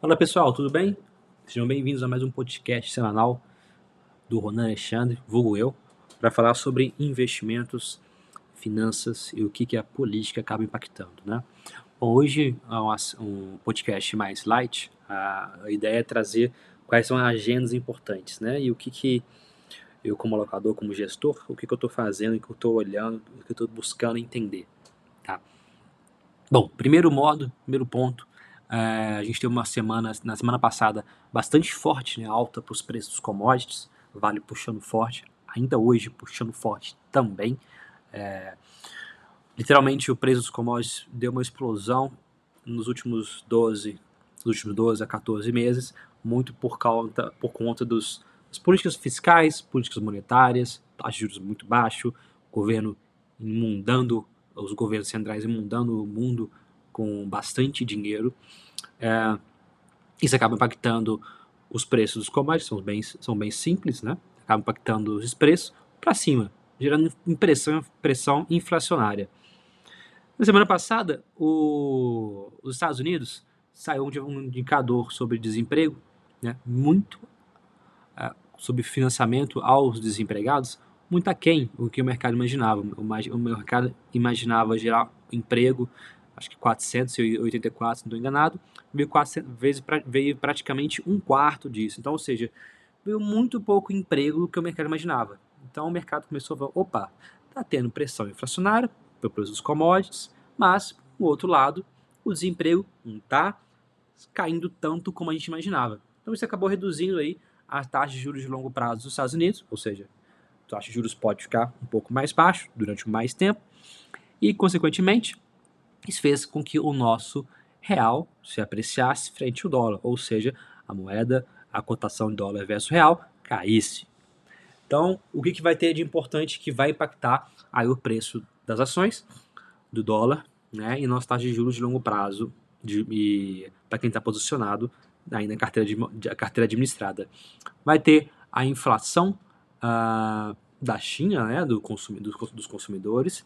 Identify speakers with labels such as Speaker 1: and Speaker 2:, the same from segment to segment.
Speaker 1: Fala pessoal, tudo bem? Sejam bem-vindos a mais um podcast semanal do Ronan Alexandre, vulgo eu, para falar sobre investimentos, finanças e o que, que a política acaba impactando, né? Bom, hoje é um podcast mais light, a ideia é trazer quais são as agendas importantes, né? E o que, que eu como locador, como gestor, o que, que eu estou fazendo, o que eu estou olhando, o que eu estou buscando entender, tá? Bom, primeiro modo, primeiro ponto, é, a gente teve uma semana, na semana passada, bastante forte, né, alta para os preços dos commodities, vale puxando forte, ainda hoje puxando forte também. É, literalmente o preço dos commodities deu uma explosão nos últimos 12, nos últimos 12 a 14 meses, muito por conta, por conta dos, das políticas fiscais, políticas monetárias, taxas de juros muito baixo, governo imundando, os governos centrais imundando o mundo com bastante dinheiro. É, isso acaba impactando os preços dos commodities, são bem, são bem simples, né? Acaba impactando os preços para cima, gerando impressão, pressão inflacionária. Na semana passada, o, os Estados Unidos saiu um indicador sobre desemprego, né, muito é, sobre financiamento aos desempregados, muito aquém do que o mercado imaginava. O, o mercado imaginava gerar emprego acho que 484, se não estou enganado, veio, 400, veio, veio praticamente um quarto disso. Então, ou seja, veio muito pouco emprego do que o mercado imaginava. Então o mercado começou a falar, opa, está tendo pressão inflacionária pelo preço dos commodities, mas, do outro lado, o desemprego não está caindo tanto como a gente imaginava. Então isso acabou reduzindo aí a taxa de juros de longo prazo dos Estados Unidos, ou seja, a taxa de juros pode ficar um pouco mais baixo durante mais tempo, e, consequentemente, isso fez com que o nosso real se apreciasse frente ao dólar, ou seja, a moeda, a cotação de dólar versus real caísse. Então, o que, que vai ter de importante que vai impactar aí o preço das ações, do dólar, né, e nossa taxa de juros de longo prazo, para quem está posicionado aí na carteira, de, de, carteira administrada. Vai ter a inflação uh, da China, né, do consumi, dos consumidores,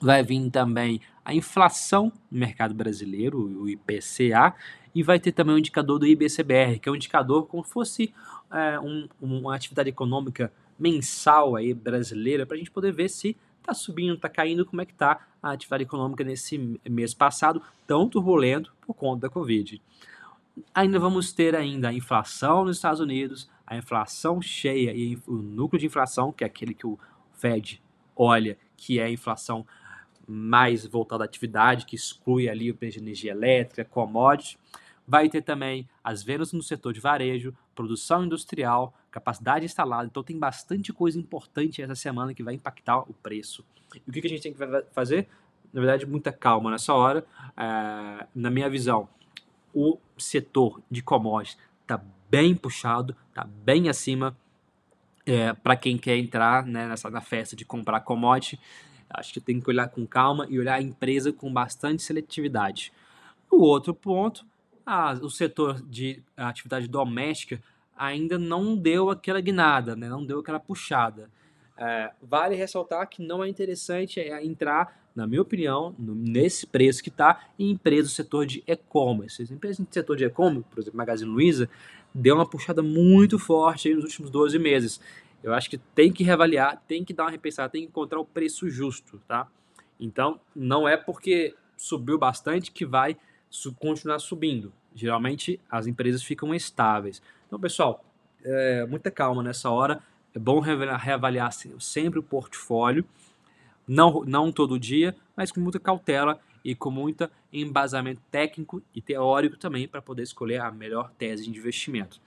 Speaker 1: vai vir também a inflação no mercado brasileiro, o IPCA, e vai ter também o indicador do IBCBR, que é um indicador como se fosse é, um, uma atividade econômica mensal aí brasileira, para a gente poder ver se está subindo, está caindo, como é que está a atividade econômica nesse mês passado, tão turbulento por conta da Covid. Ainda vamos ter ainda a inflação nos Estados Unidos, a inflação cheia e o núcleo de inflação, que é aquele que o Fed olha, que é a inflação mais voltado à atividade, que exclui ali o preço de energia elétrica, commodities. Vai ter também as vendas no setor de varejo, produção industrial, capacidade instalada. Então tem bastante coisa importante essa semana que vai impactar o preço. E o que a gente tem que fazer? Na verdade, muita calma nessa hora. É, na minha visão, o setor de commodities está bem puxado, está bem acima é, para quem quer entrar né, nessa, na festa de comprar commodity. Acho que tem que olhar com calma e olhar a empresa com bastante seletividade. O outro ponto, ah, o setor de atividade doméstica ainda não deu aquela guinada, né? não deu aquela puxada. É, vale ressaltar que não é interessante é, entrar, na minha opinião, no, nesse preço que está em empresas do setor de e-commerce. As empresas do setor de e-commerce, por exemplo, Magazine Luiza, deu uma puxada muito forte nos últimos 12 meses. Eu acho que tem que reavaliar, tem que dar uma repensada, tem que encontrar o preço justo, tá? Então, não é porque subiu bastante que vai continuar subindo. Geralmente, as empresas ficam estáveis. Então, pessoal, é, muita calma nessa hora. É bom reavaliar sempre o portfólio, não, não todo dia, mas com muita cautela e com muito embasamento técnico e teórico também para poder escolher a melhor tese de investimento.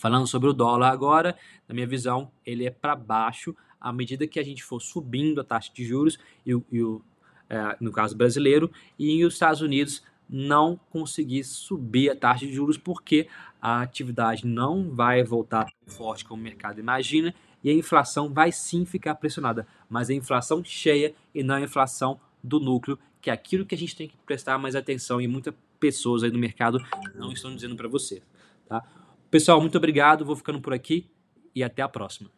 Speaker 1: Falando sobre o dólar agora, na minha visão, ele é para baixo à medida que a gente for subindo a taxa de juros, e, e o, é, no caso brasileiro, e os Estados Unidos não conseguir subir a taxa de juros porque a atividade não vai voltar tão forte como o mercado imagina e a inflação vai sim ficar pressionada, mas a inflação cheia e não a inflação do núcleo, que é aquilo que a gente tem que prestar mais atenção e muitas pessoas aí no mercado não estão dizendo para você, tá? Pessoal, muito obrigado. Vou ficando por aqui e até a próxima.